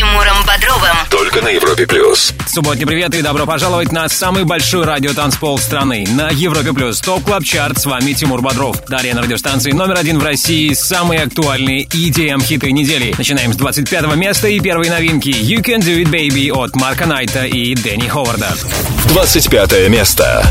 Тимуром Бодровым. Только на Европе Плюс. Субботний привет и добро пожаловать на самый большой радиотанцпол страны на Европе Плюс. Top Club Chart. С вами Тимур Бодров. Далее на радиостанции номер один в России самые актуальные EDM хиты недели. Начинаем с 25 места и первой новинки You Can Do It Baby от Марка Найта и Дэнни Ховарда. 25 место.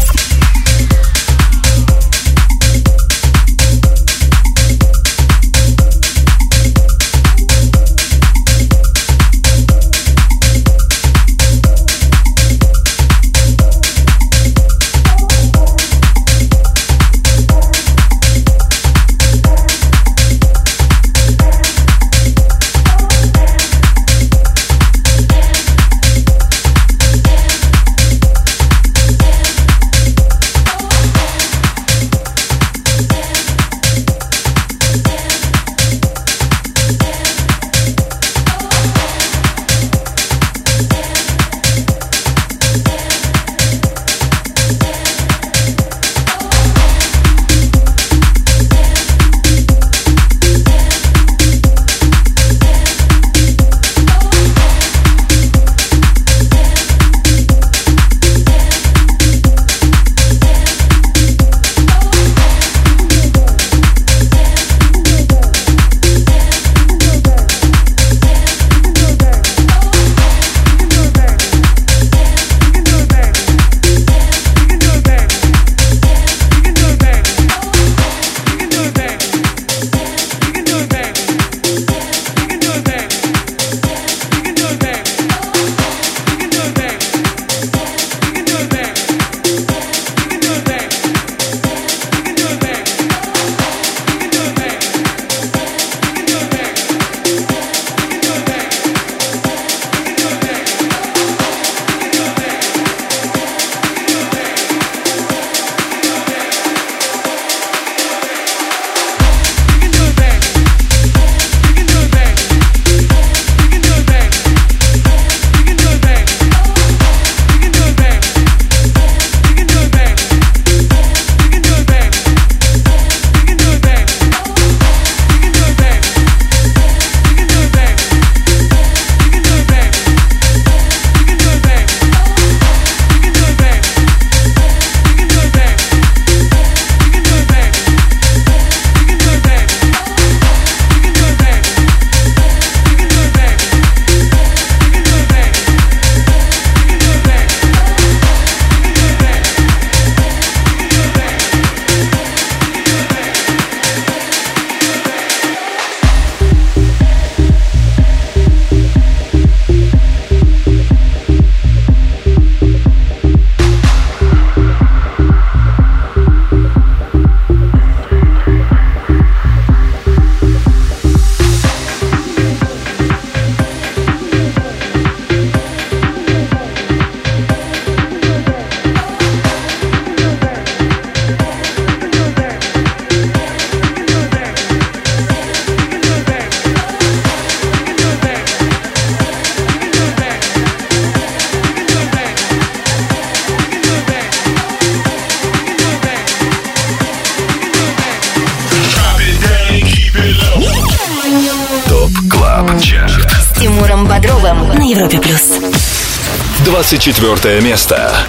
24 место.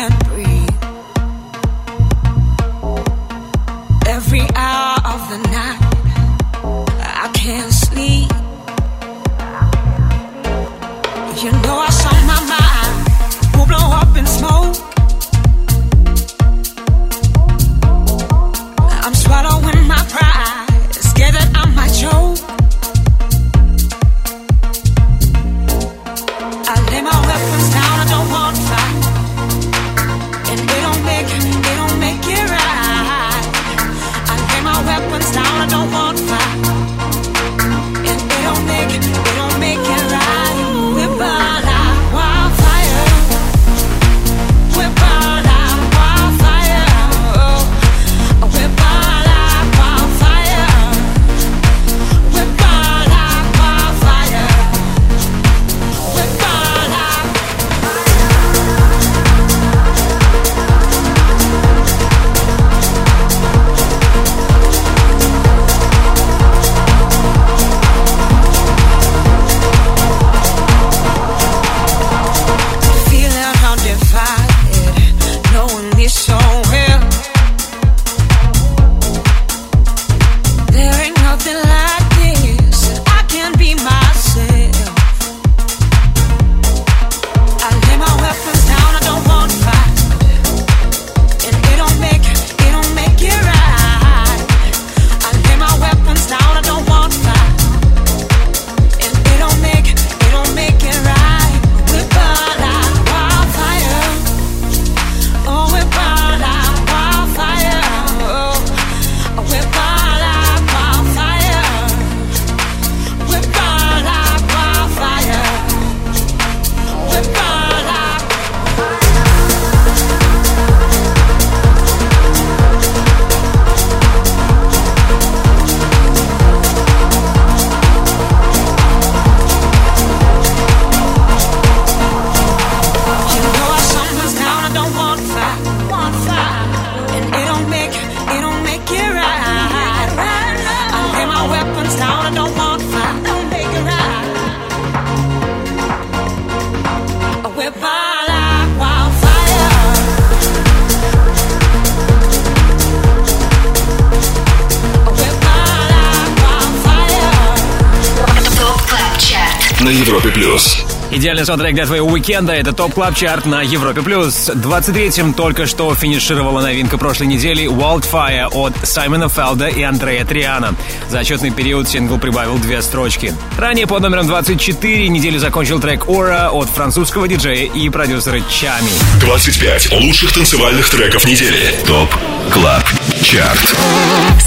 Идеальный саундтрек для твоего уикенда – это Top Club Chart на Европе+. плюс. 23-м только что финишировала новинка прошлой недели «Wildfire» от Саймона Фелда и Андрея Триана. За отчетный период сингл прибавил две строчки. Ранее под номером 24 неделю закончил трек «Ора» от французского диджея и продюсера Чами. 25 лучших танцевальных треков недели. Top Club Chart.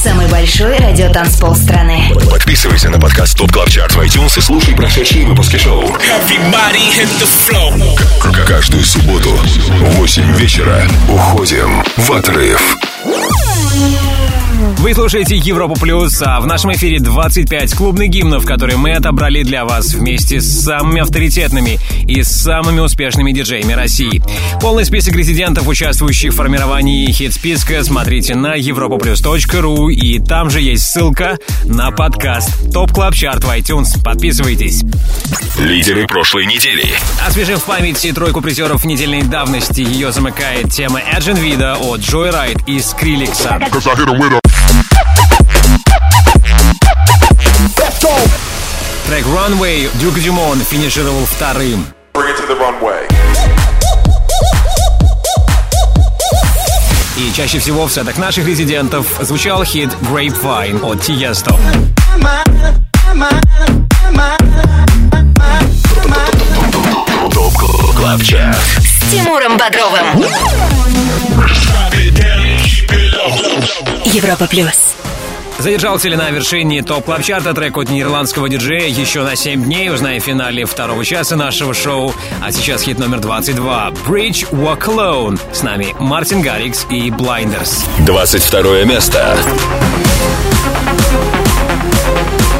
Самый большой радиотанцпол страны. Подписывайся на подкаст Top Club Chart в iTunes и слушай прошедшие выпуски шоу. Everybody hit the floor. К- Каждую субботу в 8 вечера уходим в отрыв. Вы слушаете Европу Плюс, а в нашем эфире 25 клубных гимнов, которые мы отобрали для вас вместе с самыми авторитетными и самыми успешными диджеями России. Полный список резидентов, участвующих в формировании хит-списка, смотрите на europaplus.ru и там же есть ссылка на подкаст Top Club Chart в iTunes. Подписывайтесь. Лидеры прошлой недели. Освежив в памяти тройку призеров недельной давности, ее замыкает тема Agen Wida от Joyryde и Skrillex а. Трек Runway Duke Dumont финишировал вторым. Bring it to the runway. И чаще всего в сетах наших резидентов звучал хит Grapevine от Чарт. С Тимуром Бодровым. Европа Плюс. Задержался ли на вершине топ клаб чарта трек от нидерландского диджея еще на 7 дней, узнаем в финале второго часа нашего шоу. А сейчас хит номер 22 Bridge Walk Alone. С нами Мартин Гаррикс и Blinders. 22 место. Nothing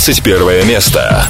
21 место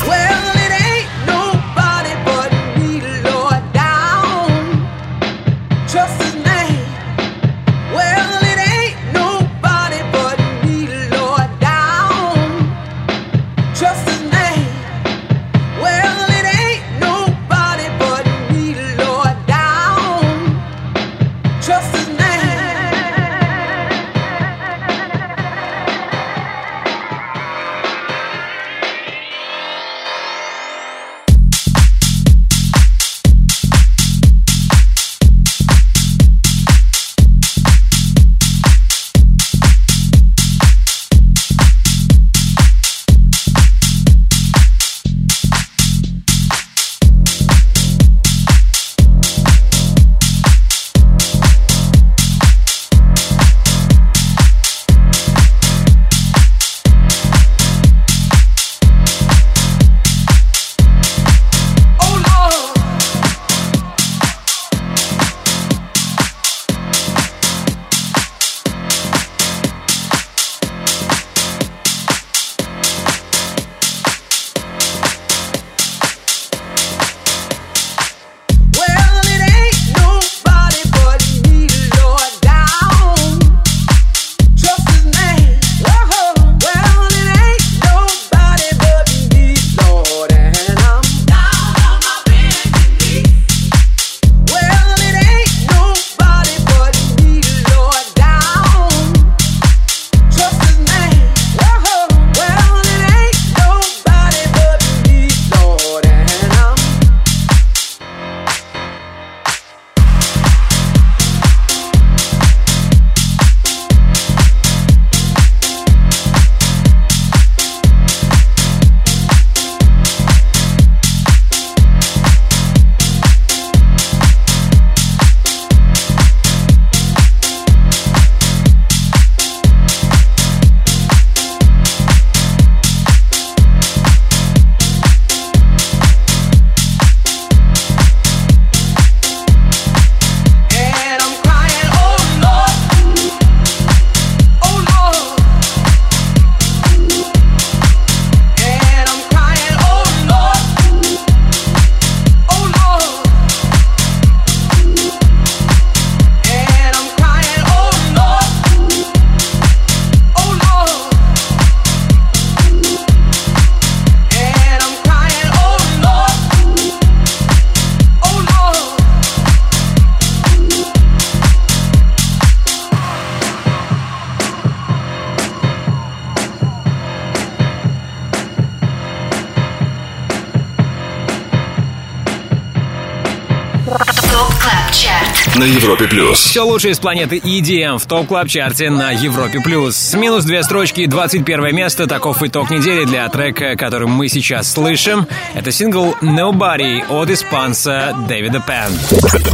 Все лучшее из планеты EDM в топ клаб чарте на Европе плюс. С минус две строчки, 21 место. Таков итог недели для трека, который мы сейчас слышим. Это сингл Nobody от испанца Дэвида Пен.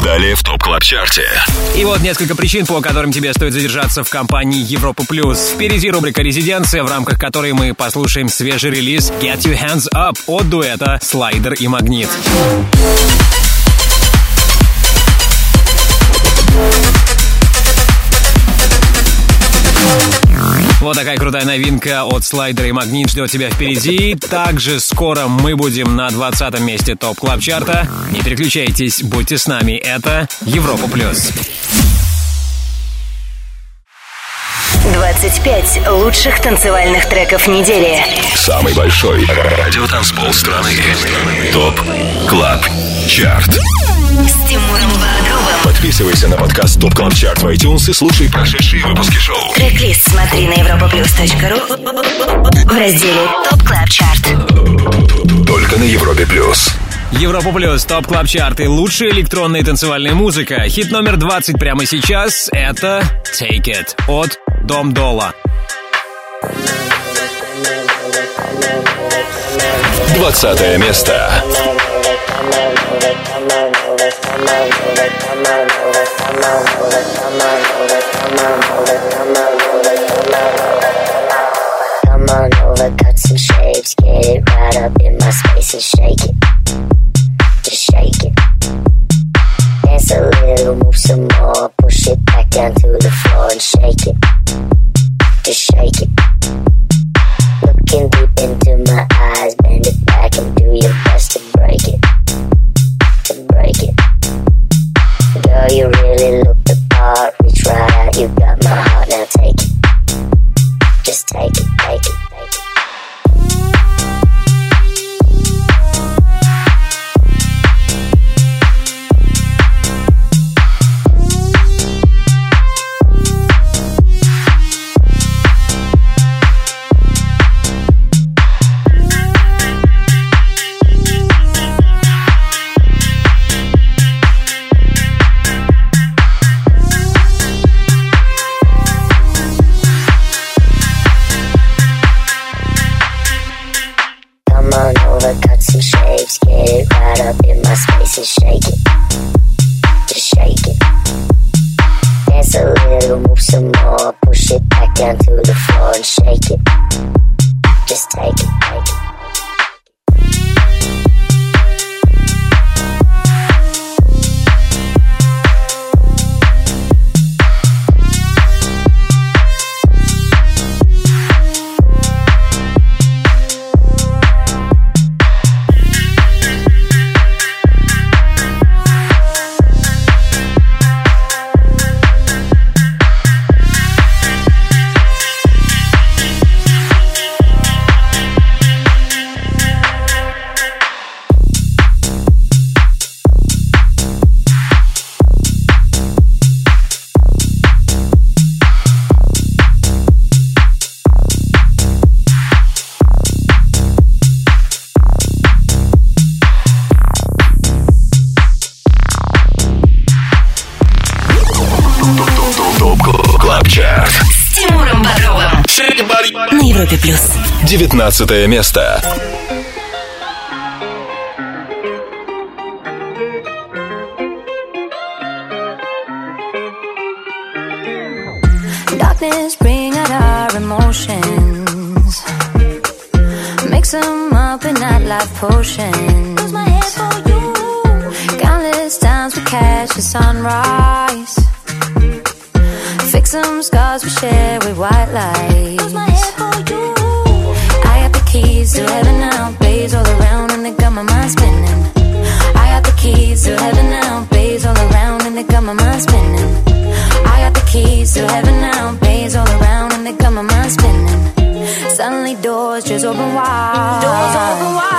Далее в топ клаб чарте. И вот несколько причин, по которым тебе стоит задержаться в компании Европа плюс. Впереди рубрика «Резиденция», в рамках которой мы послушаем свежий релиз Get Your Hands Up от дуэта Слайдер и Магнит. Вот такая крутая новинка от слайдера и магнит ждет тебя впереди. Также скоро мы будем на 20 месте топ клаб чарта. Не переключайтесь, будьте с нами. Это Европа плюс. 25 лучших танцевальных треков недели. Самый большой радиотанцпол страны. ТОП КЛАБ ЧАРТ. С Тимуром Бодровым. Подписывайся на подкаст ТОП КЛАБ ЧАРТ в iTunes и слушай прошедшие выпуски шоу. Трек-лист смотри на europaplus.ru в разделе Top Club Chart. Только на Европе плюс. Европа плюс, Top Club Chart, лучшая электронная и танцевальная музыка. Хит номер 20 прямо сейчас — это Take It от Dom Dolla. Двадцатое место. Come on over, cut some shapes, get it right up in my space and shake it. Just shake it. Dance a little, move some more, push it back down to the floor and shake it. Just shake it. Looking deep into my eyes, bend it back and do your best to break it. To break it. Girl, you really look it right up in my space and shake it. Just shake it. Dance a little, move some more, push it back down to the floor and shake it. Just take it, take it. ЧАРТ. С Тимуром Бодровым на Европе плюс. Девятнадцатое место. Darkness bring out our emotions. Mix them up in nightlife potions. Countless times we catch the sunrise. Scars we share with white lights. I got the keys to heaven now, blaze all around and they got my mind spinning. I got the keys to heaven now, blaze all around and they got my mind spinning. I got the keys to heaven now, blaze all around and they got my mind spinning. Suddenly doors just open wide. Doors open wide.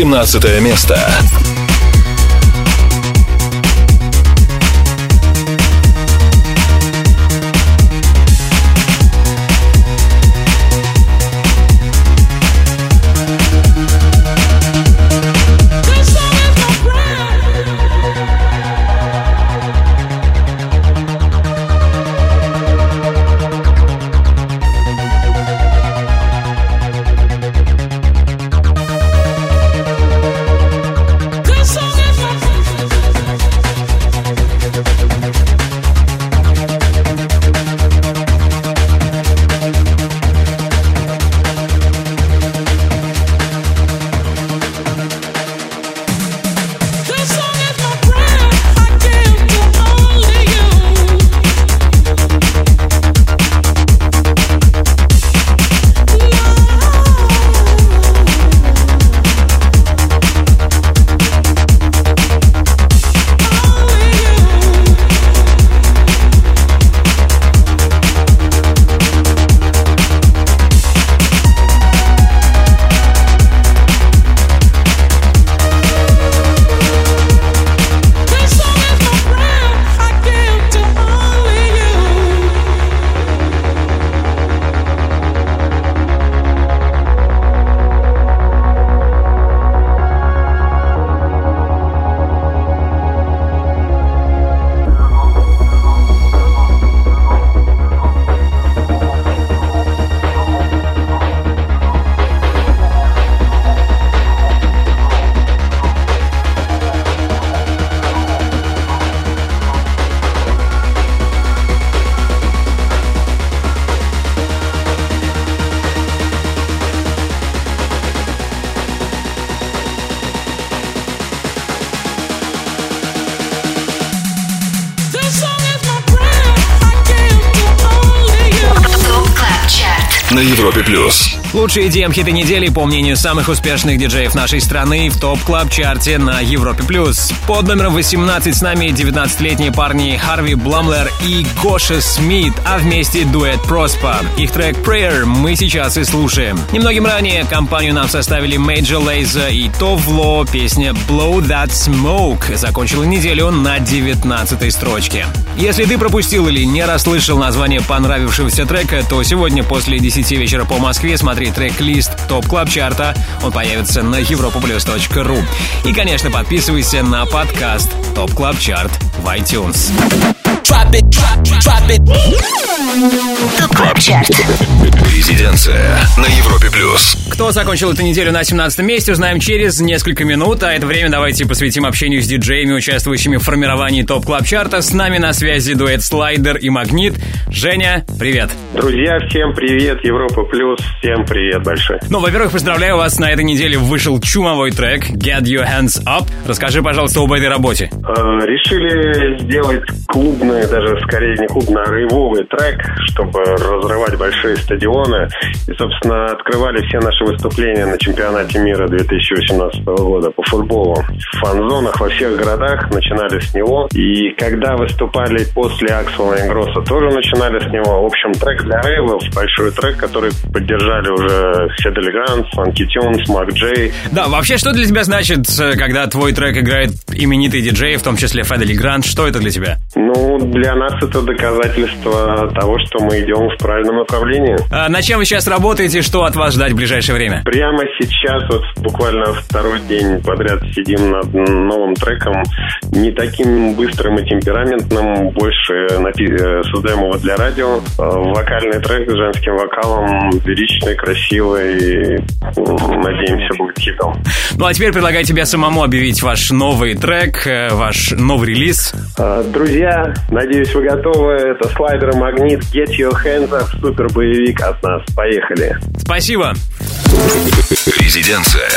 17 место. Лучшие EDM-хиты недели, по мнению самых успешных диджеев нашей страны, в Top Club Chart е на Европе+. плюс. Под номером 18 с нами 19-летние парни Харви Бламлер и Гоша Смит, а вместе дуэт Prospa. Их трек Prayer мы сейчас и слушаем. Немногим ранее компанию нам составили Major Lazer и Tove Lo, песня Blow That Smoke закончила неделю на 19 строчке. Если ты пропустил или не расслышал название понравившегося трека, то сегодня после 10 вечера по Москве смотри трек-лист Top Club Chart а. Он появится на europaplus.ru. И, конечно, подписывайся на подкаст Top Club Chart в iTunes. Drop it, drop, drop it. Top Club Chart. Резиденция на Европе плюс. Кто закончил эту неделю на 17 месте, узнаем через несколько минут. А это время давайте посвятим общению с диджеями, участвующими в формировании Top Club Chart а. С нами на связи дуэт Слайдер и Магнит. Женя, привет. Друзья, всем привет, Европа Плюс, всем привет большой. Ну, во-первых, поздравляю вас, на этой неделе вышел чумовой трек Get Your Hands Up. Расскажи, пожалуйста, об этой работе. Э, решили сделать клубный, даже скорее не клубный, а рейвовый трек, чтобы разрывать большие стадионы. И, собственно, открывали все наши выступления на чемпионате мира 2018 года по футболу. В фан-зонах во всех городах начинали с него. И когда выступали после Аксела и Гросса, тоже начинали с него. В общем, трек для рейвов, большой трек, который поддержали уже Федель Грант, Фанки Тюнс, Мак Джей. Да, вообще, что для тебя значит, э, когда твой трек играет именитый диджей, в том числе Федели Грант? Что это для тебя? Ну, для нас это доказательство того, что мы идем в правильном направлении. А на чем вы сейчас работаете? Что от вас ждать в ближайшее время? Прямо сейчас, вот буквально второй день подряд сидим над новым треком, не таким быстрым и темпераментным, больше напи- э, создаем его для радио. Э, Вокальный трек с женским вокалом, лиричный, красивый, надеемся, будет хитом. Ну а теперь предлагаю тебе самому объявить ваш новый трек, э, ваш новый релиз. Э, Друзья, надеюсь, вы готовы. Это слайдер Магнит Get Your Hands Up, супер боевик от нас. Поехали. Спасибо. Резиденция.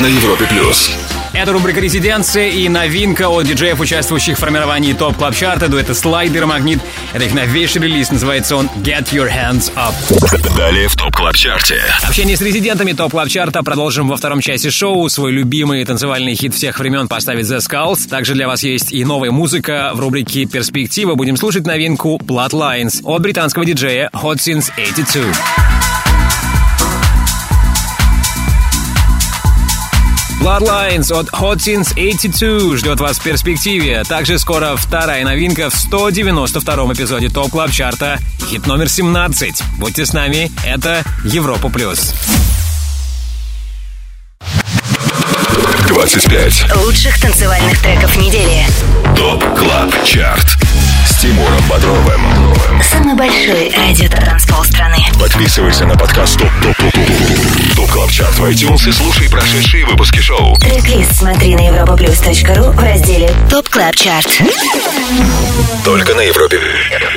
На Европе плюс. Это рубрика «Резиденция» и новинка от диджеев, участвующих в формировании топ клаб чарта дуэта Слайдер Магнит. Это их новейший релиз, называется он «Get Your Hands Up». Далее в топ клаб чарте Общение с резидентами топ клаб чарта продолжим во втором части шоу. Свой любимый танцевальный хит всех времен поставит The Skulls. Также для вас есть и новая музыка в рубрике «Перспектива». Будем слушать новинку Bloodlines от британского диджея Hot Since 82. Bloodlines от Hot Since 82 ждет вас в перспективе. Также скоро вторая новинка в 192-м эпизоде Top Club Chart а. Хит номер 17. Будьте с нами, это Европа Плюс. 25. Лучших танцевальных треков недели. Top Club Chart С Тимуром Бодровым Самый большой радиотанцпол страны. Подписывайся на подкаст Top Top Top Top Top Club Chart в iTunes и слушай прошедшие выпуски шоу Трек-лист смотри на europaplus.ru в разделе Top Club Chart. Только на Европе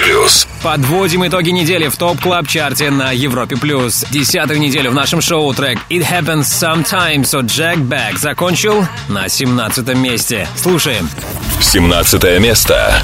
Плюс Подводим итоги недели в Top Club Chart е на Европе+. плюс. Десятую неделю в нашем шоу трек «It Happens Sometimes» от Jack Back закончил на 17 месте. Слушаем. 17 место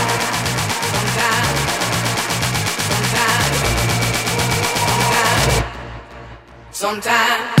sometimes,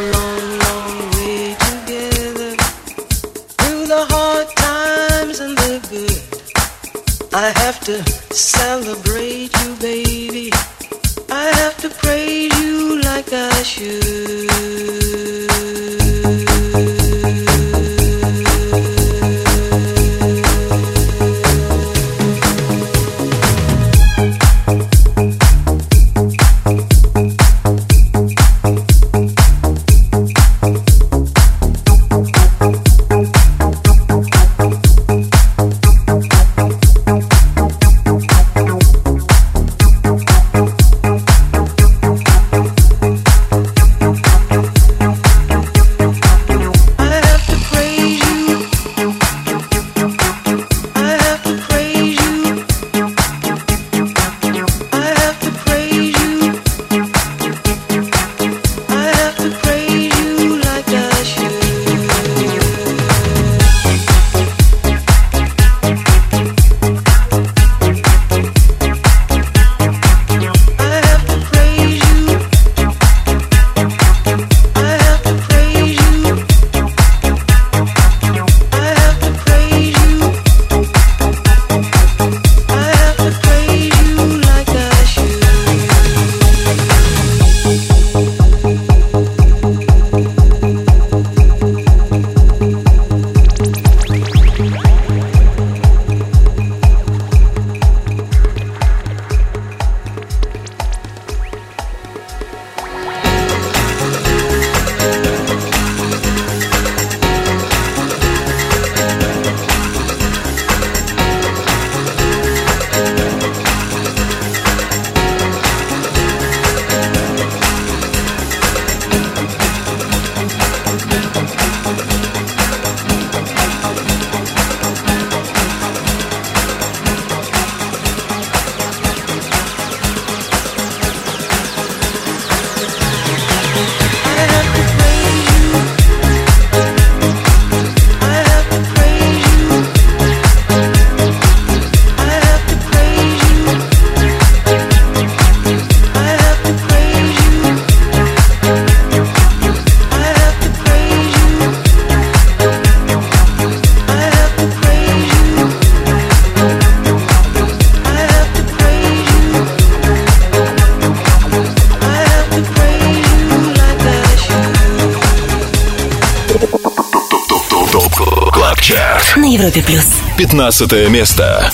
15 место.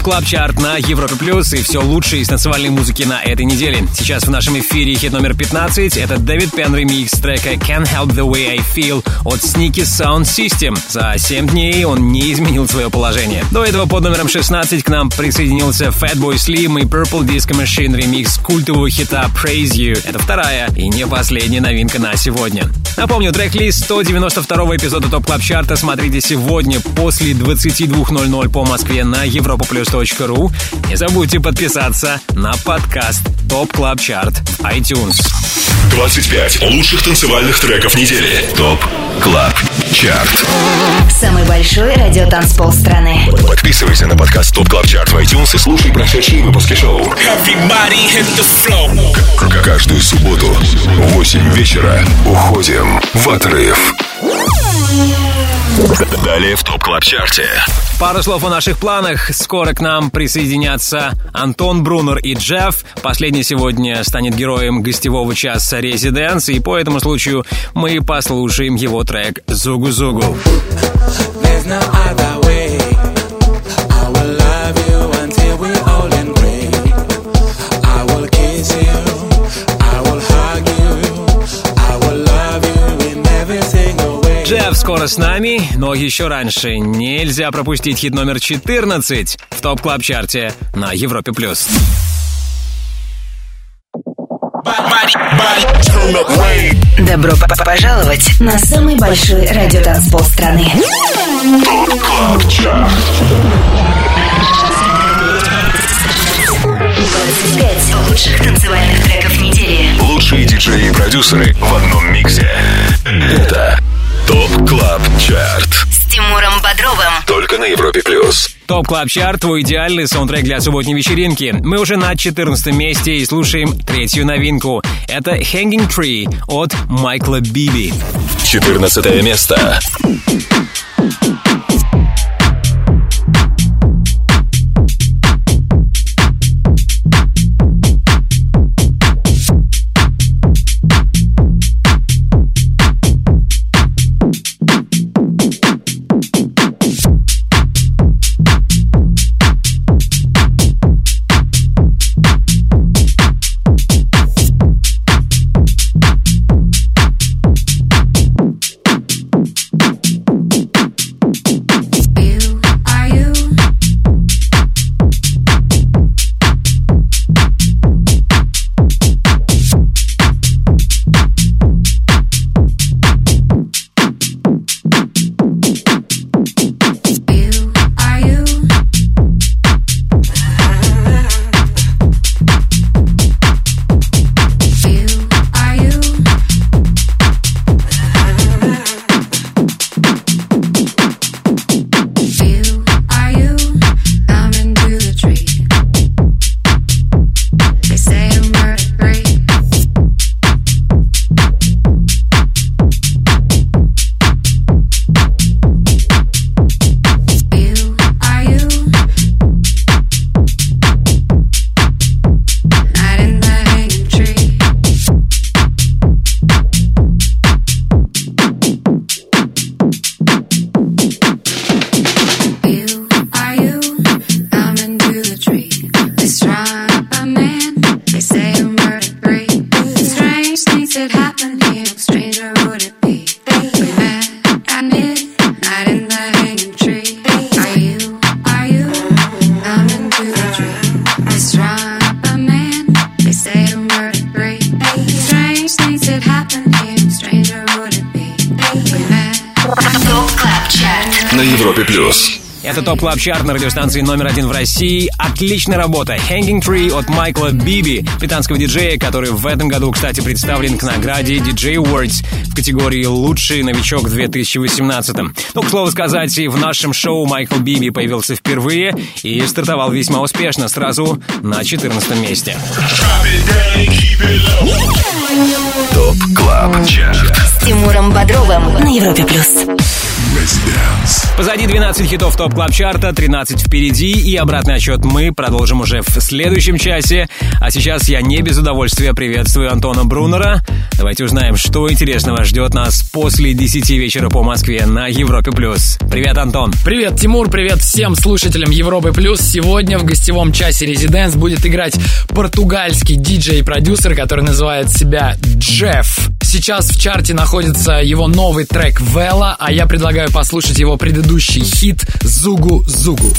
Top Club Chart на Европе Плюс и все лучшее из танцевальной музыки на этой неделе. Сейчас в нашем эфире хит номер 15. Это David Penn ремикс трека Can't Help The Way I Feel от Sneaky Sound System. За 7 дней он не изменил свое положение. До этого под номером 16 к нам присоединился Fatboy Slim и Purple Disco Machine ремикс культового хита Praise You. Это вторая и не последняя новинка на сегодня. Напомню, трек-лист 192 эпизода Top Club Chart а смотрите сегодня после 22.00 по Москве на europaplus.ru. Не забудьте подписаться на подкаст Top Club Chart iTunes. 25 лучших танцевальных треков недели. Top Club Chart Самый большой радиотанцпол страны. Подписывайся на подкаст Top Club Chart в iTunes и слушай прошедшие выпуски шоу. Каждую субботу в 8 вечера уходим в отрыв. Далее в ТОП КЛАБ ЧАРТе. Пару слов о наших планах. Скоро к нам присоединятся Антон Брунер и Джефф. Последний сегодня станет героем гостевого часа «Резиденс», и по этому случаю мы послушаем его трек «Зугу-зугу». There's no other way. Скоро с нами, но еще раньше нельзя пропустить хит номер 14 в топ клаб чарте на Европе+. плюс. Добро п- п- пожаловать на самый большой радиотанцпол страны. 25 лучших танцевальных треков недели. Лучшие диджеи и продюсеры в одном миксе. Это Top Club Chart. С Тимуром Бодровым. Только на Европе плюс. Top Club Chart, твой идеальный саундтрек для субботней вечеринки. Мы уже на 14 месте и слушаем третью новинку. Это Hanging Tree от Майкла Биби. 14 место. Club Chart на радиостанции номер один в России. Отличная работа. Hanging Tree от Майкла Биби, британского диджея, который в этом году, кстати, представлен к награде DJ Awards в категории «Лучший новичок в 2018». Ну, к слову сказать, и в нашем шоу Майкл Биби появился впервые и стартовал весьма успешно, сразу на 14 месте. Top Club Chart С Тимуром Бодровым на Европе плюс. Residence. Позади 12 хитов топ клаб чарта 13 впереди и обратный отчет мы продолжим уже в следующем часе. А сейчас я не без удовольствия приветствую Антона Брунера. Давайте узнаем, что интересного ждет нас после 10 вечера по Москве на Европе+. плюс. Привет, Антон. Привет, Тимур, привет всем слушателям Европы Плюс. Сегодня в гостевом часе Резиденс будет играть португальский диджей и продюсер, который называет себя Джефф. Сейчас в чарте находится его новый трек «Вела», а я предлагаю послушать его предыдущий хит «Зугу Зугу».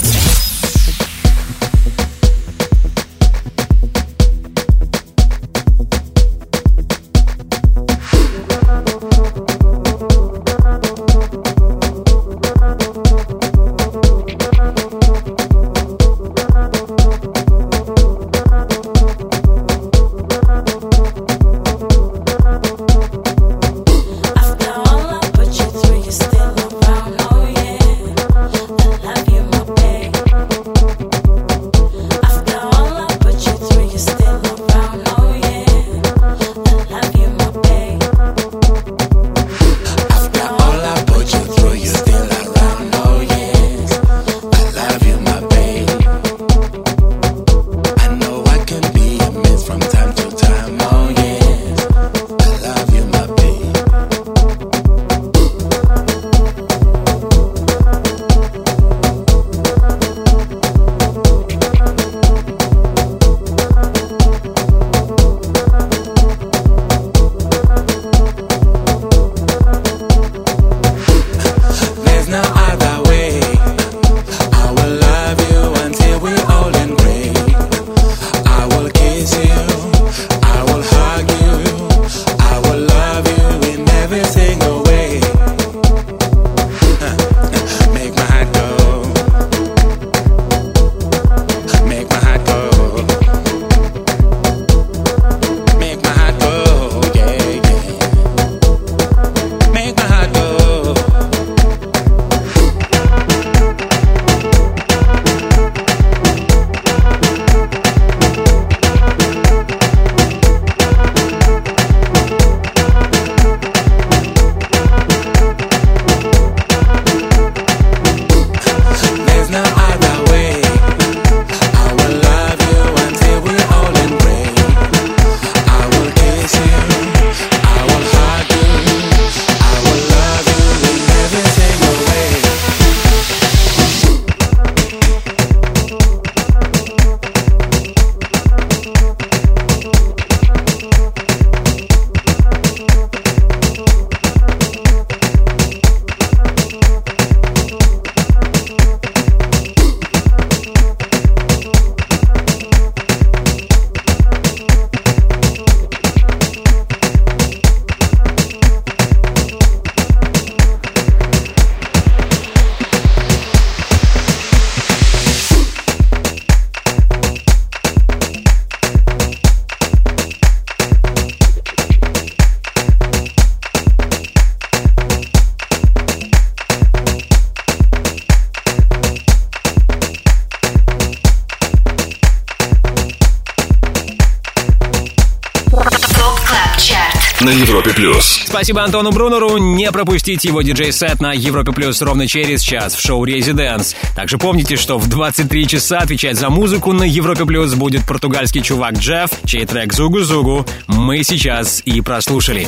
Спасибо Антону Брунеру. Не пропустите его диджей-сет на Европе Плюс ровно через час в шоу «Резиденс». Также помните, что в 23 часа отвечать за музыку на Европе Плюс будет португальский чувак Джефф, чей трек «Зугу-Зугу» мы сейчас и прослушали.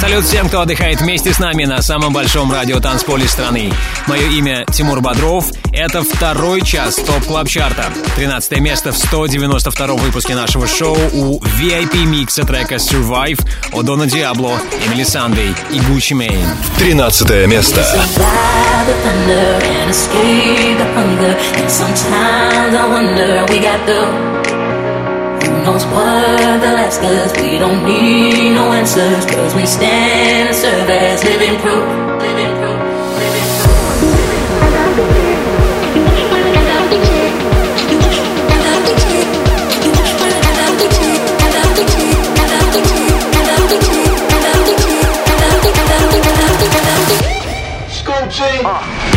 Салют всем, кто отдыхает вместе с нами на самом большом радиотанцполе страны. Мое имя Тимур Бодров. Это второй час Top Club Chart а. 13 место в 192 выпуске нашего шоу у VIP микса трека Survive от Дона Диабло, Эмели Санде и Gucci Mane. 13 место. Sometimes I wonder we got the. knows what the last cause we don't need no answers cause we stand and serve as living proof living proof Living proof. Uh.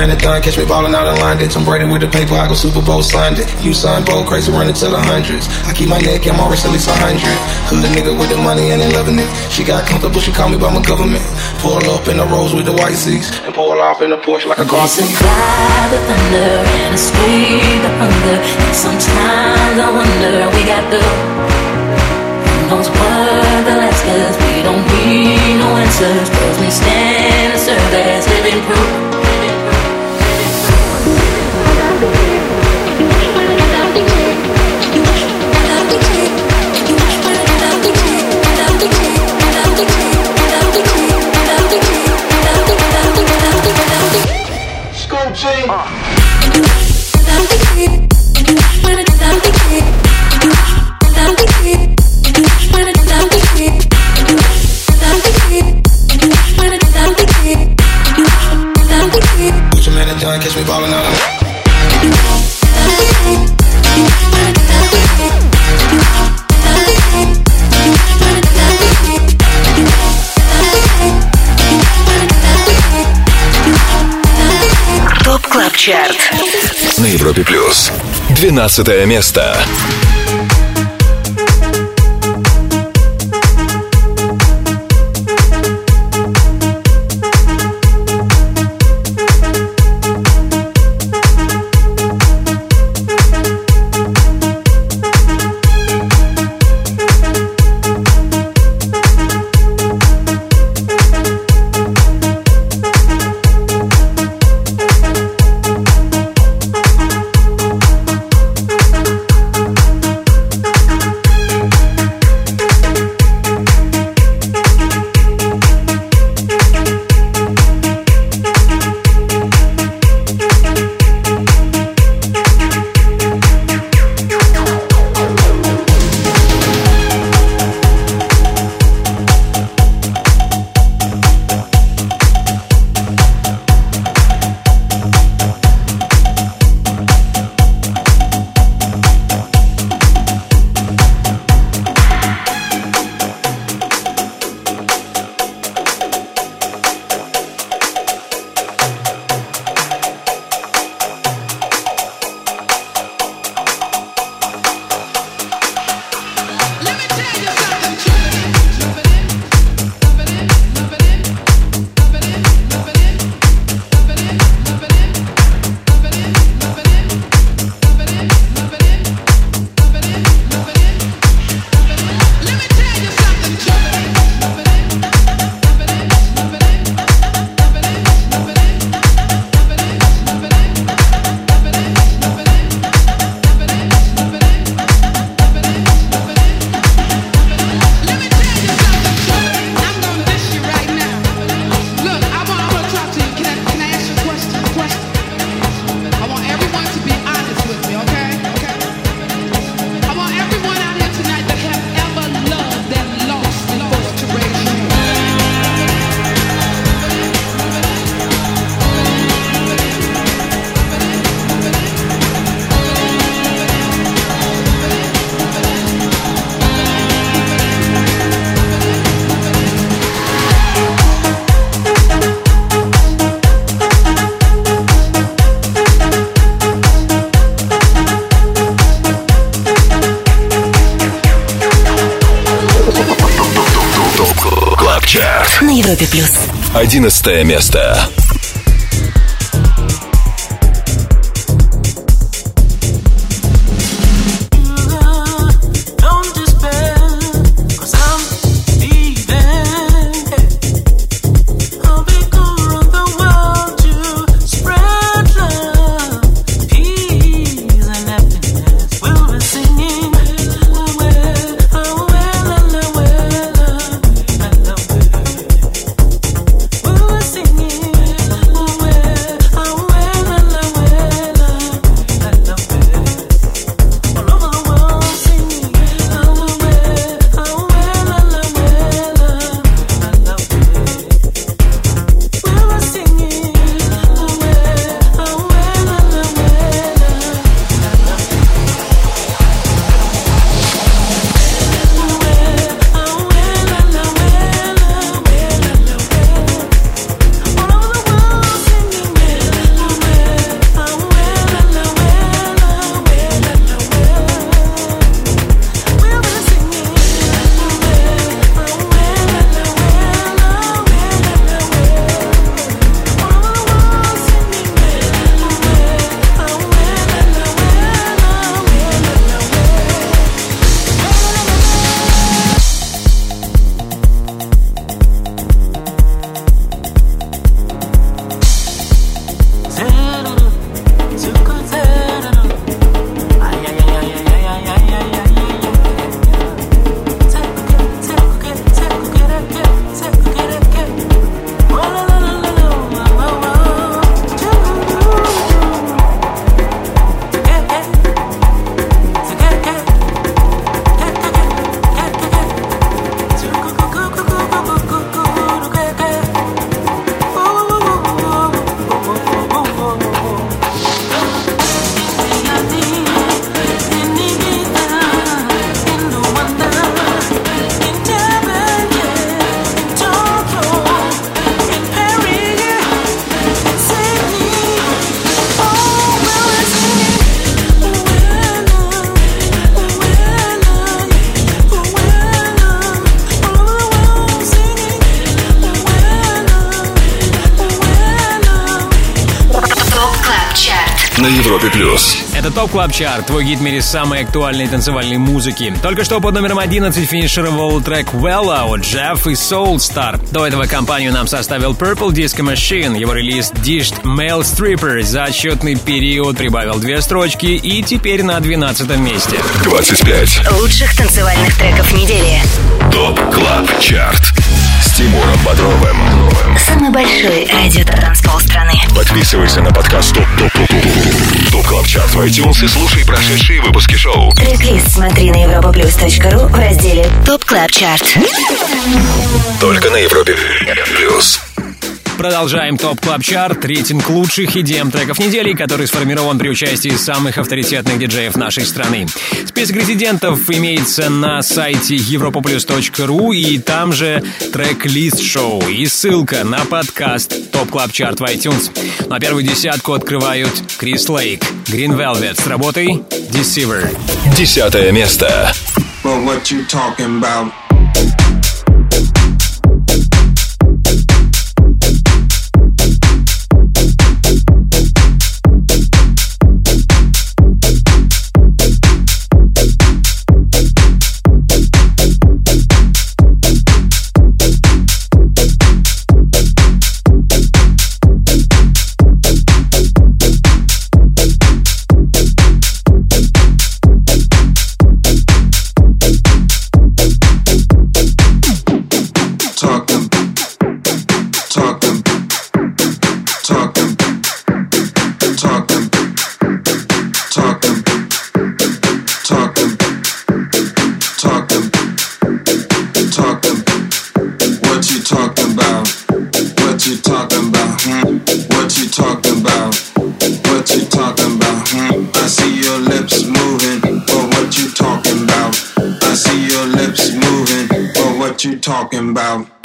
Man it done. Catch me ballin' out in London. Tom Brady with the paper, I go Super Bowl Sunday. You son bold, crazy, running to the hundreds. I keep my neck, I'm always at least a hundred. Hood nigga with the money and they loving it. She got comfortable, she call me by my government. Pull up in the rose with the white seats and pull off in the Porsche like a car seat. The and the hunger. And sometimes I wonder we got the who knows what they'll. We don't need no answers, cause we stand and serve as living proof. Catch me ballin' out ЧАРТ На Европе плюс. 12 место. Top Club Chart, твой гид в мире самой актуальной танцевальной музыки. Только что под номером 11 финишировал трек Wella от Jeff и Soul Star. До этого компанию нам составил Purple Disco Machine. Его релиз Dished Male Stripper за отчетный период прибавил две строчки и теперь на 12 месте. 25. Лучших танцевальных треков недели. Top Club Chart. Тимуром Бодровым. Самый большой радиотанцпол страны. Подписывайся на подкаст TOP TOP TOP TOP TOP Club Chart в iTunes и слушай прошедшие выпуски шоу. Трек-лист смотри на europaplus.ru в разделе TOP Club Chart. Только на Европе плюс. Продолжаем TOP Club Chart, рейтинг лучших EDM треков недели, который сформирован при участии самых авторитетных диджеев нашей страны. Список резидентов имеется на сайте europaplus.ru и там же трек-лист шоу и ссылка на подкаст TOP Club Chart в iTunes. Ну а первую десятку открывают Chris Lake, Green Velvet с работой Deceiver. Десятое место. But what you talking about? Talking about?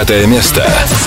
Девятое место.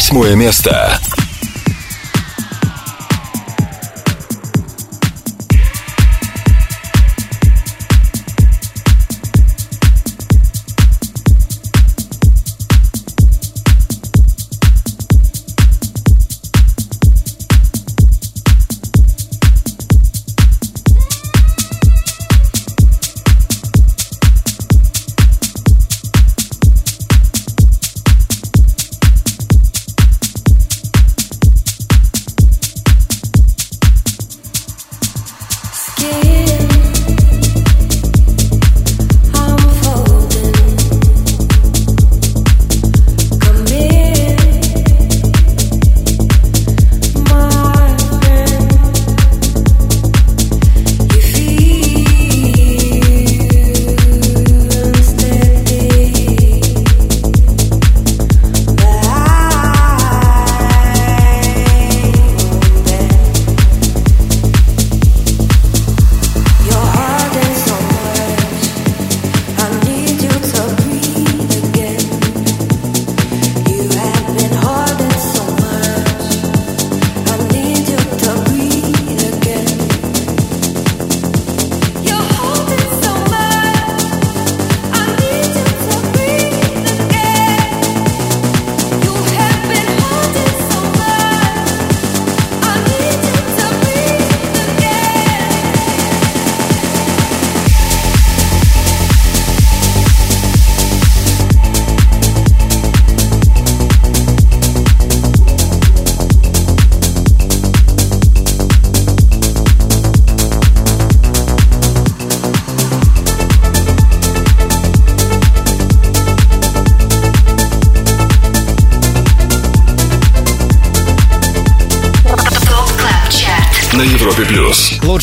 Восьмое место.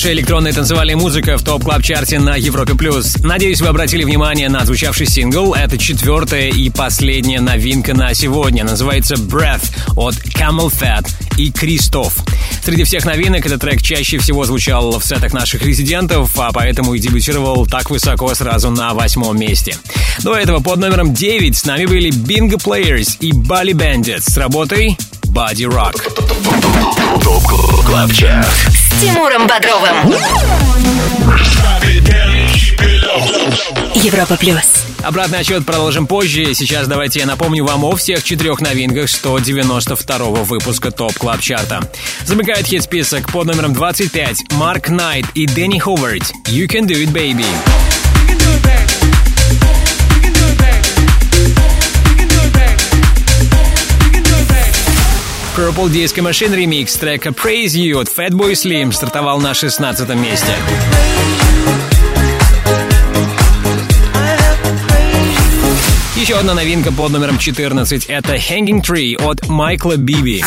Лучшая электронная танцевальная музыка в топ клаб чарте на Европе плюс. Надеюсь, вы обратили внимание на звучавший сингл. Это четвертая и последняя новинка на сегодня. Называется Breath от Camel Fat и Кристоф. Среди всех новинок этот трек чаще всего звучал в сетах наших резидентов, а поэтому и дебютировал так высоко сразу на восьмом месте. До этого под номером 9 с нами были Bingo Players и Bali Bandits с работой Body Rock. С Тимуром Бодровым. Европа плюс. Обратный отсчет продолжим позже. Сейчас давайте я напомню вам о всех четырех новинках 192 выпуска TOP Club Chart а. Замыкает хит-список под номером 25 Mark Knight и Danny Howard «You Can Do It, Baby». Purple Disco Machine ремикс трека Praise You от Fatboy Slim стартовал на 16 месте. Еще одна новинка под номером 14 — это Hanging Tree от Майкла Биби.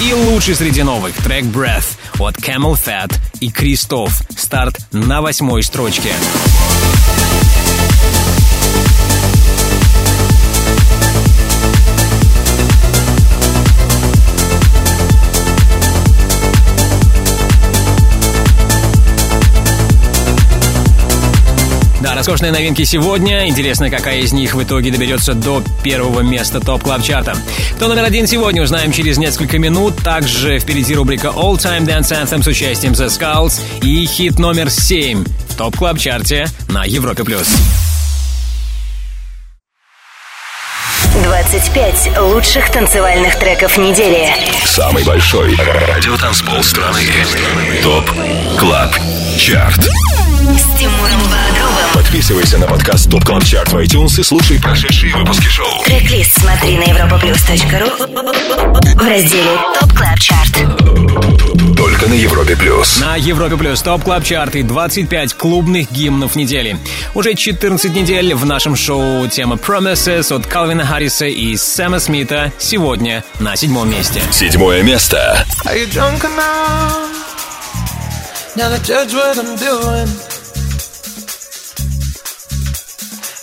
И лучший среди новых трек Breath от Camel Fat и Кристоф. Старт на восьмой строчке. Роскошные новинки сегодня. Интересно, какая из них в итоге доберется до первого места топ клаб чарта Кто номер один сегодня, узнаем через несколько минут. Также впереди рубрика All Time Dance Anthem с участием The Skulls и хит номер семь в топ клаб чарте на Европе+. плюс. 25 лучших танцевальных треков недели. Самый большой радиотанцпол страны. TOP Club Chart. С Тимуром. Подписывайся на подкаст TOP Club Chart в iTunes и слушай прошедшие выпуски шоу. Трек-лист смотри на europaplus.ru в разделе TOP Club Chart. Только на Европе плюс. На Европе Плюс TOP Club Chart и 25 клубных гимнов недели. Уже 14 недель в нашем шоу тема Promises от Калвина Харриса и Сэма Смита сегодня на седьмом месте. Седьмое место. Are you drunk enough now to judge what I'm doing?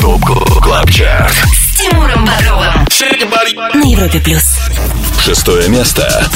ТОП КЛАБ ЧАРТ С Тимуром Бодровым. На Европе плюс. Шестое место.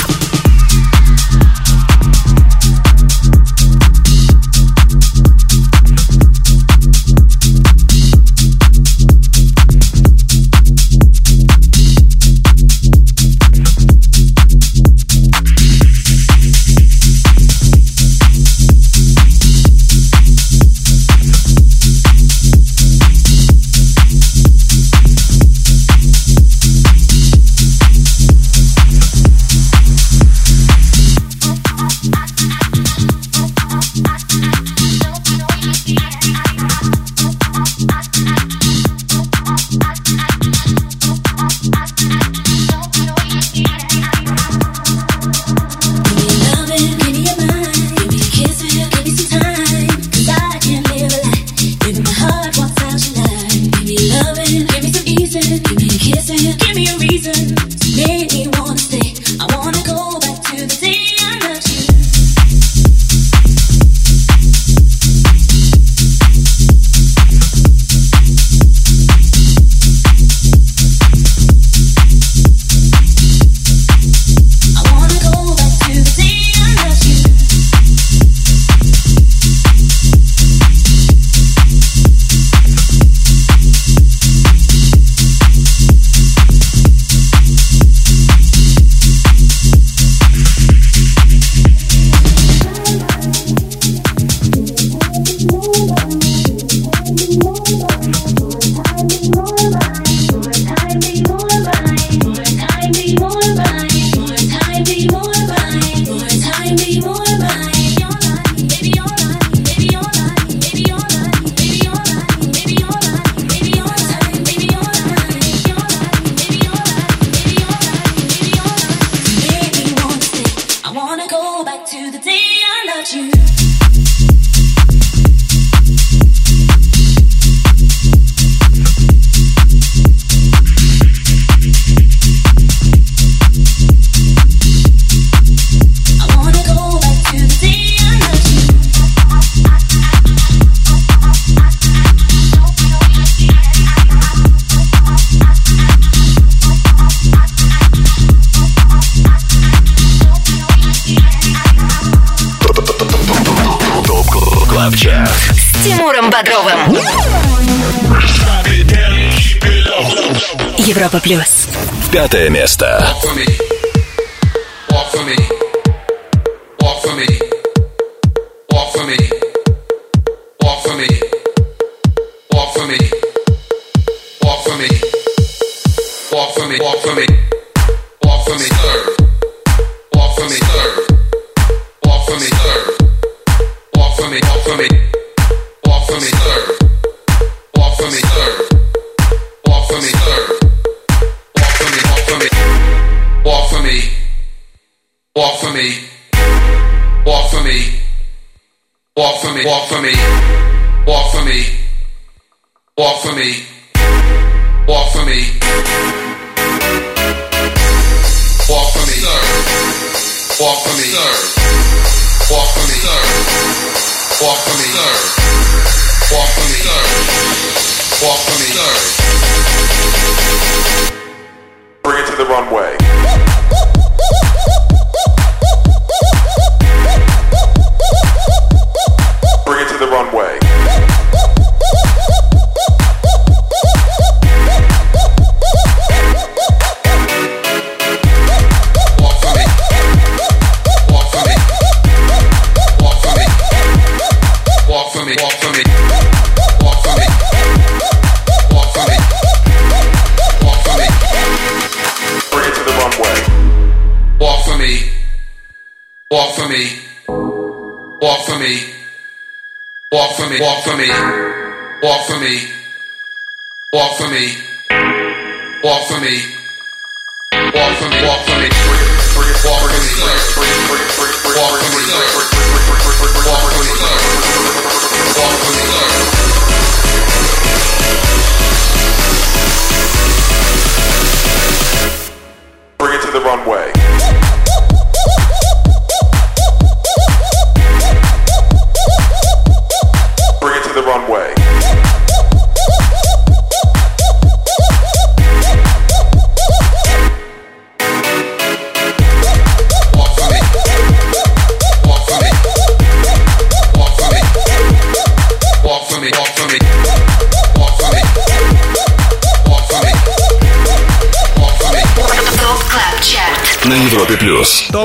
Me,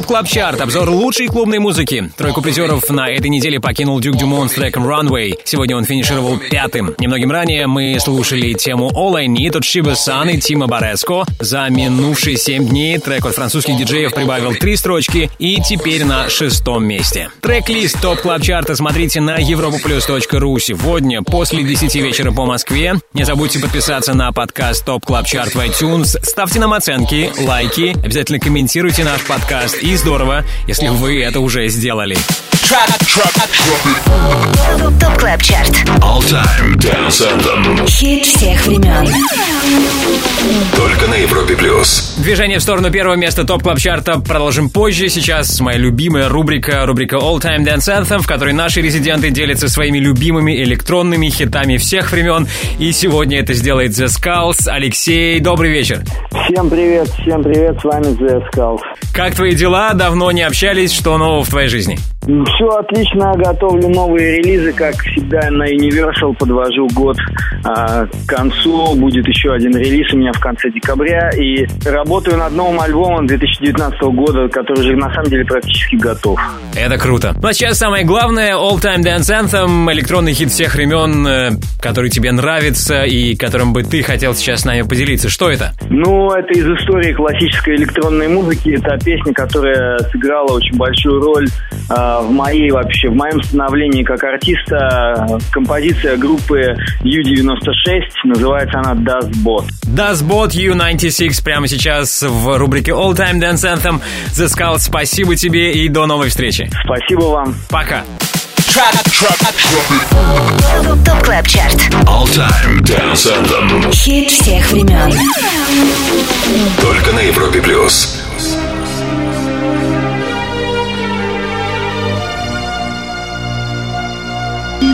TOP Club Chart. Обзор лучшей клубной музыки. Тройку призеров на этой неделе покинул Duke Dumont с треком Runway. Сегодня он финишировал пятым. Немногим ранее мы слушали тему All I Need от Shiba San и Tim а Baresko. За минувшие семь дней трек от французских диджеев прибавил три строчки и теперь на шестом месте. Трек-лист TOP Club Chart а смотрите на europaplus.ru сегодня после 10 вечера по Москве. Не забудьте подписаться на подкаст TOP Club Chart в iTunes. Ставьте нам оценки, лайки, обязательно комментируйте наш подкаст. И здорово, если вы это уже сделали. TOP Club Chart. All Time Dance Anthem. Хит всех времен. Только на Европе плюс. Движение в сторону первого места TOP Club Chart а продолжим позже. Сейчас моя любимая рубрика, рубрика All Time Dance Anthem, в которой наши резиденты делятся своими любимыми электронными хитами всех времен. И сегодня это сделает The Skulls. Алексей, добрый вечер. Всем привет, всем привет, с вами The Skulls. Как твои дела? Давно не общались. Что нового в твоей жизни? Все отлично, готовлю новые релизы, как всегда на Universal подвожу год а, к концу. Будет еще один релиз у меня в конце декабря. И работаю над новым альбомом 2019 года, который уже на самом деле практически готов. Это круто. Ну а сейчас самое главное, All Time Dance Anthem, электронный хит всех времен, э, который тебе нравится и которым бы ты хотел сейчас с нами поделиться. Что это? Ну, это из истории классической электронной музыки. Это песня, которая сыграла очень большую роль а, в моей вообще, в моем становлении как артиста. Композиция группы U96, называется она Dust Bot. Dustbot U96 прямо сейчас в рубрике All Time Dance Anthem. The Skulls, спасибо тебе и до новой встречи. Спасибо вам. Пока. TOP Club Chart. All Time Dance Anthem. Хит всех времен. Только на Европе плюс.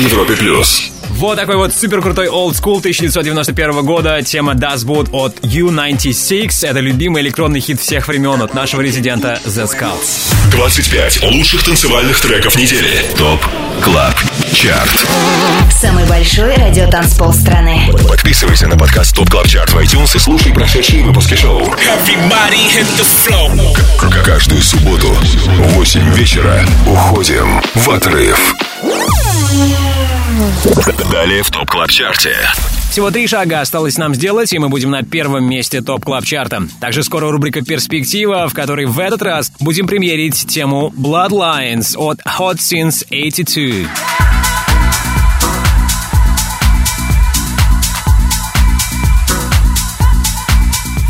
Европе плюс. Вот такой вот супер крутой old school 1991 года. Тема Does Boot от U96. Это любимый электронный хит всех времен от нашего резидента The Scouts. 25 лучших танцевальных треков недели. ТОП КЛАБ ЧАРТ. Самый большой радиотанцпол страны. Подписывайся на подкаст ТОП КЛАБ ЧАРТ в iTunes и слушай прошедшие выпуски шоу. Everybody hit the flow. К- Каждую субботу в 8 вечера уходим в отрыв. Далее в TOP Club Chart е. Всего три шага осталось нам сделать, и мы будем на первом месте TOP Club Chart а Также скоро рубрика «Перспектива», в которой в этот раз будем премьерить тему Bloodlines от Hot Since 82.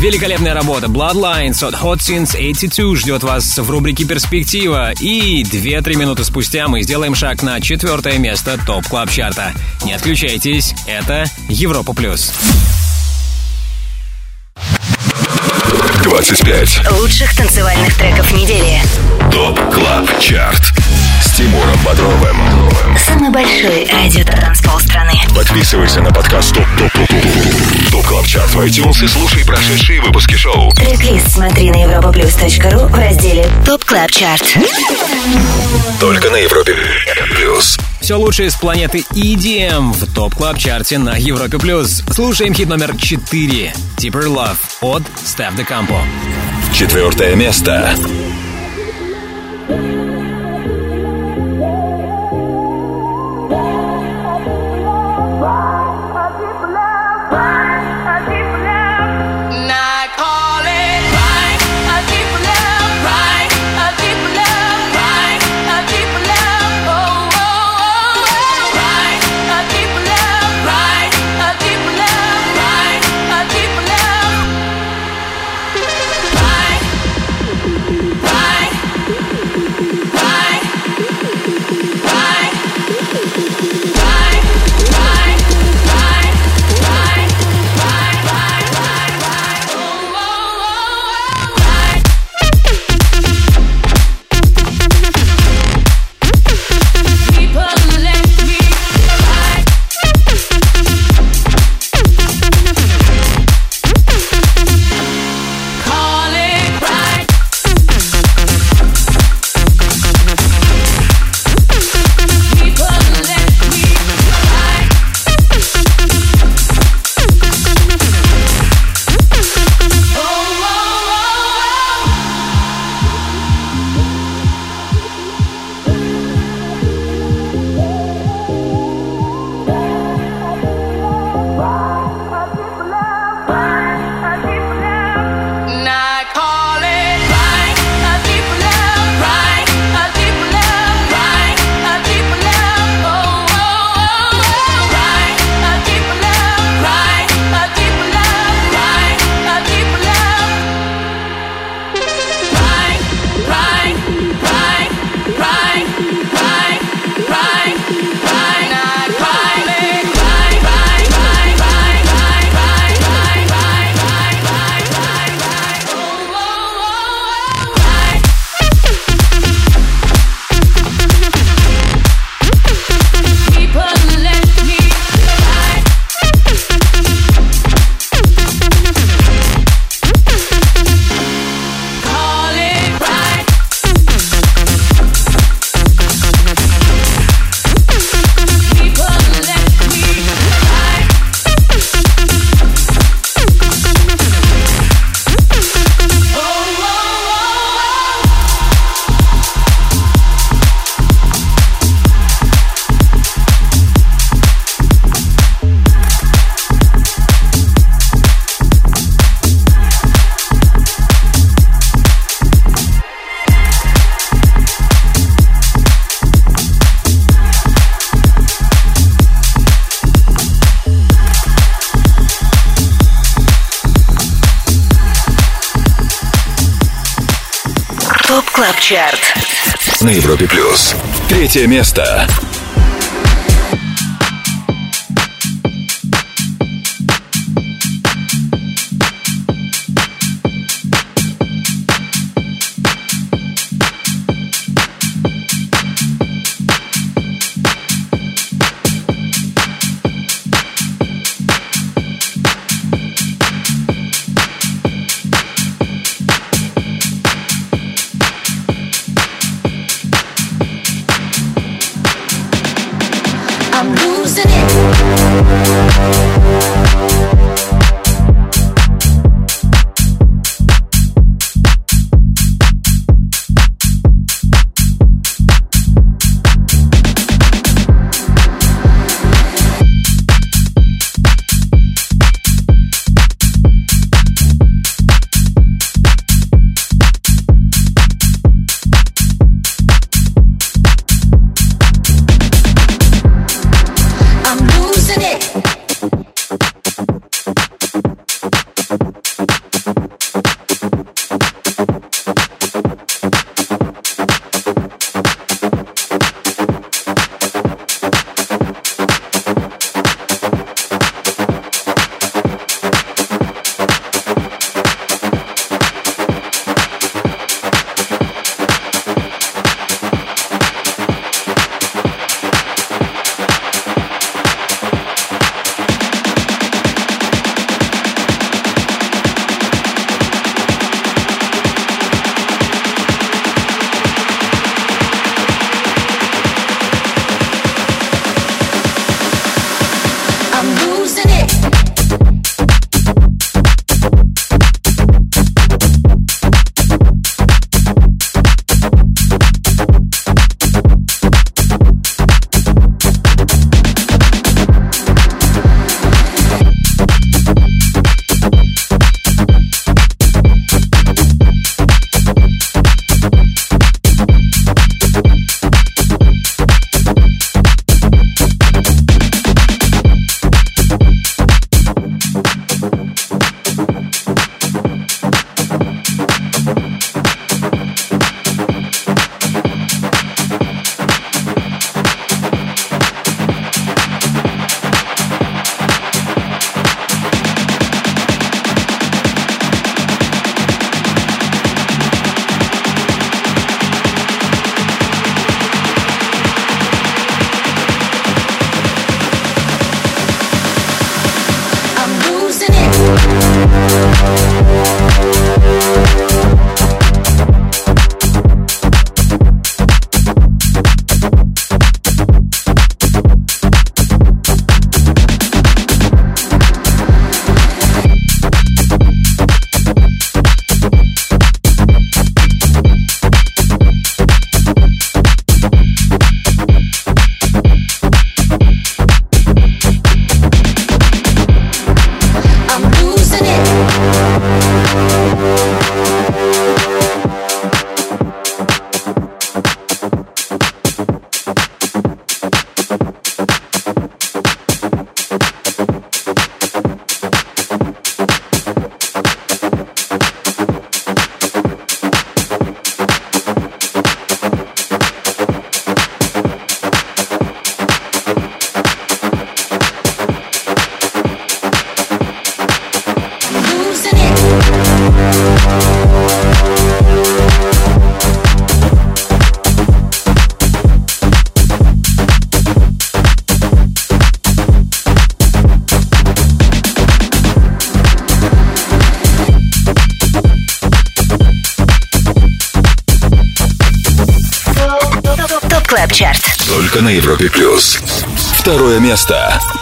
Великолепная работа Bloodlines от Hot Since 82 ждет вас в рубрике «Перспектива». И 2-3 минуты спустя мы сделаем шаг на четвертое место TOP Club Chart а. Не отключайтесь, это Европа Плюс. 25 Лучших танцевальных треков недели. TOP Club Chart с Тимуром Бодровым. Самый большой радиотанцпол страны. Подписывайся на подкаст TOP TOP TOP TOP TOP Club Chart в iTunes и слушай прошедшие выпуски шоу. Трек-лист смотри на europaplus.ru в разделе TOP Club Chart. Только на Европе Плюс. Все лучшее с планеты EDM в топ клаб чарте на Европе плюс. Слушаем хит номер 4 Deeper Love от Стеф де Кампо. Четвертое место. And Третье место. Место.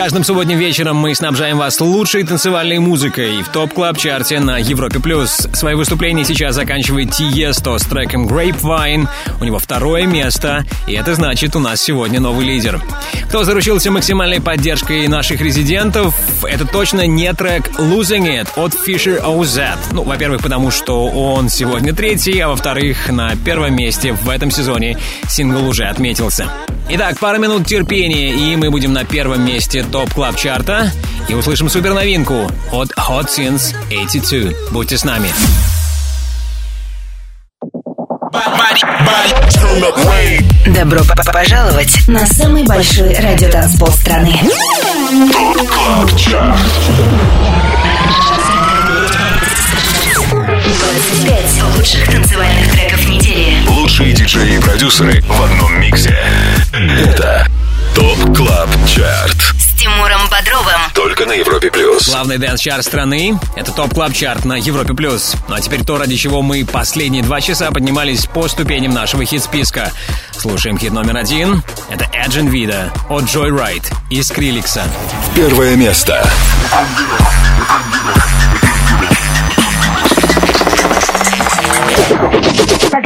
Каждым субботним вечером мы снабжаем вас лучшей танцевальной музыкой в топ клаб чарте на Европе плюс. Свои выступления сейчас заканчивает Тиесто с треком Grapevine. У него второе место, и это значит, у нас сегодня новый лидер. Кто заручился максимальной поддержкой наших резидентов, это точно не трек Losing It от Fisher OZ. Ну, во-первых, потому что он сегодня третий, а во-вторых, на первом месте в этом сезоне сингл уже отметился. Итак, пара минут терпения, и мы будем на первом месте топ клаб чарта и услышим супер новинку от Hot Since 82. Будьте с нами. Добро п- пожаловать на самый большой радиотанцпол страны. 25 лучших танцевальных треков недели. Лучшие диджеи и продюсеры в одном миксе. Это TOP Club Chart. С Тимуром Бодровым. Только на Европе плюс. Главный дэнс-чарт страны — это TOP Club Chart на Европе+. плюс. Ну а теперь то, ради чего мы последние два часа поднимались по ступеням нашего хит-списка. Слушаем хит номер один. Это Agen Wida от Joyryde и Skrillex а. Первое место.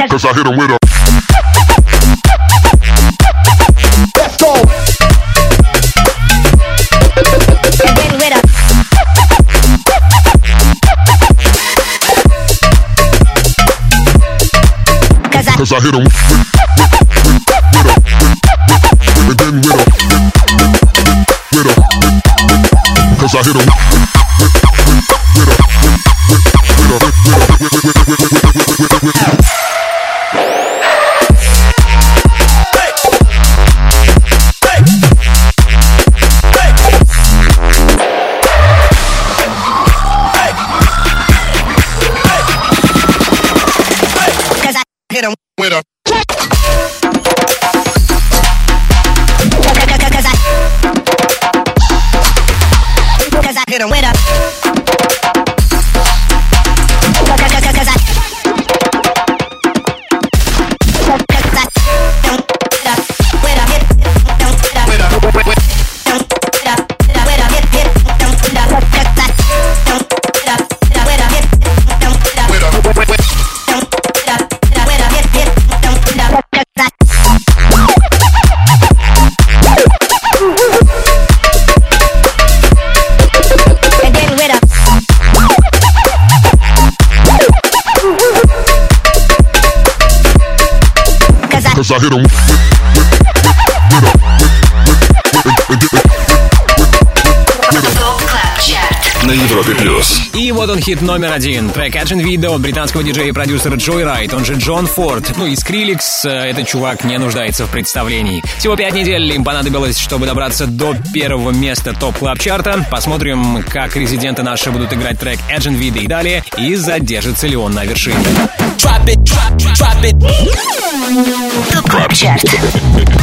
Cause I hit him with a. Cause I hit him I hit him Cause I hit him. На Европе плюс. И вот он хит номер один. Трек Action Video от британского диджея и продюсера Джой Райт, он же Джон Форд. Ну и Скриликс, э, этот чувак не нуждается в представлении. Всего пять недель им понадобилось, чтобы добраться до первого места топ клаб чарта. Посмотрим, как резиденты наши будут играть трек Action Video и далее, и задержится ли он на вершине. Топ клаб чарт.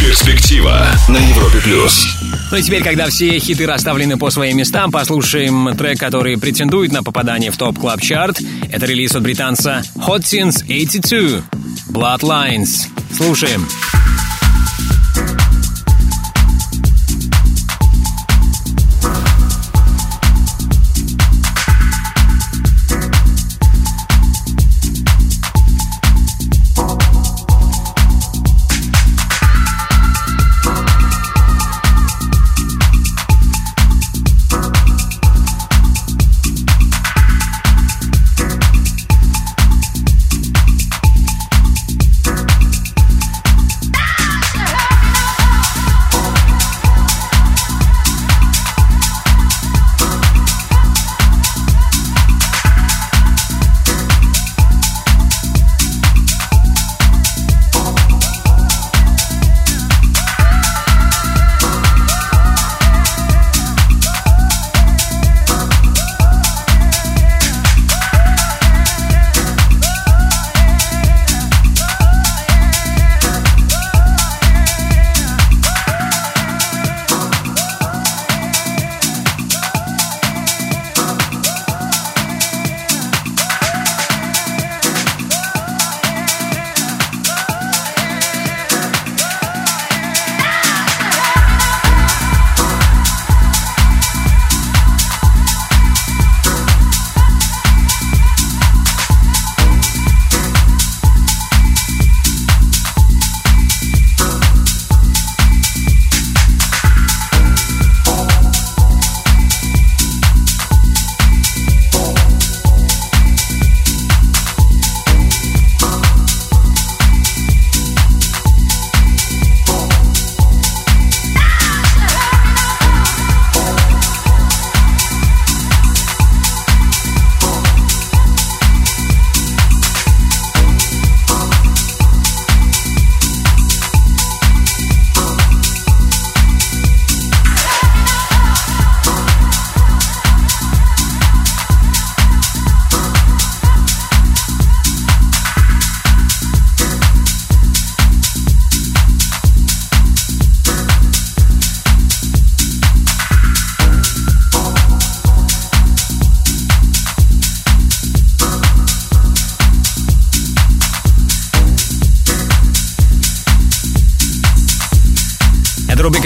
Перспектива на Европе плюс. Ну и теперь, когда все хиты расставлены по своим местам, послушаем трек, который претендует на попадание в топ клаб чарт. Это релиз от британца Hot Since 82 Bloodlines. Слушаем.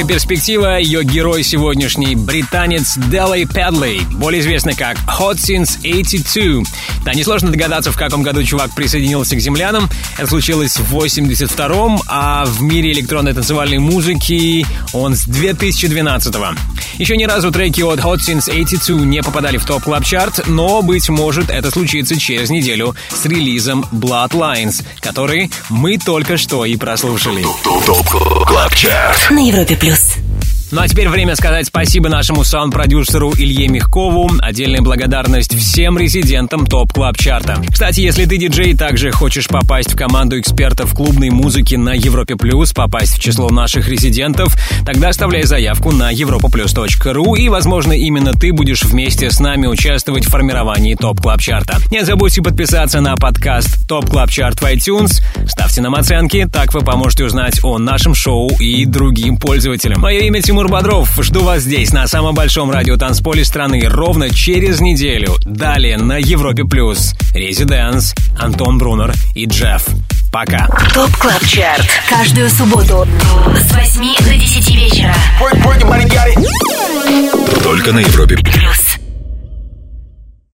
Перспектива. Ее герой сегодняшний британец Делей Педли, более известный как Hot Since 82. Да, несложно догадаться, в каком году чувак присоединился к землянам. Это случилось в 82-м, а в мире электронной танцевальной музыки он с 2012-го. Еще ни разу треки от Hot Since 82 не попадали в топ клаб чарт но, быть может, это случится через неделю с релизом Bloodlines, который мы только что и прослушали. ТОП КЛАБ ЧАРТ На Европе плюс. Ну а теперь время сказать спасибо нашему саунд-продюсеру Илье Мягкову. Отдельная благодарность всем резидентам TOP Club Chart а. Кстати, если ты диджей также хочешь попасть в команду экспертов клубной музыки на Европе Плюс, попасть в число наших резидентов, тогда оставляй заявку на europaplus.ru и, возможно, именно ты будешь вместе с нами участвовать в формировании TOP Club Chart а. Не забудьте подписаться на подкаст TOP Club Chart в iTunes, ставьте нам оценки, так вы поможете узнать о нашем шоу и другим пользователям. Мое имя Тимур Бодров. Жду вас здесь, на самом большом радио танцполе страны, ровно через неделю. Далее на Европе Плюс. ResiDANCE, Антон Брунер и Джефф. Пока. ТОП КЛАБ ЧАРТ. Каждую субботу с 8 до 10 вечера. Только на Европе Плюс.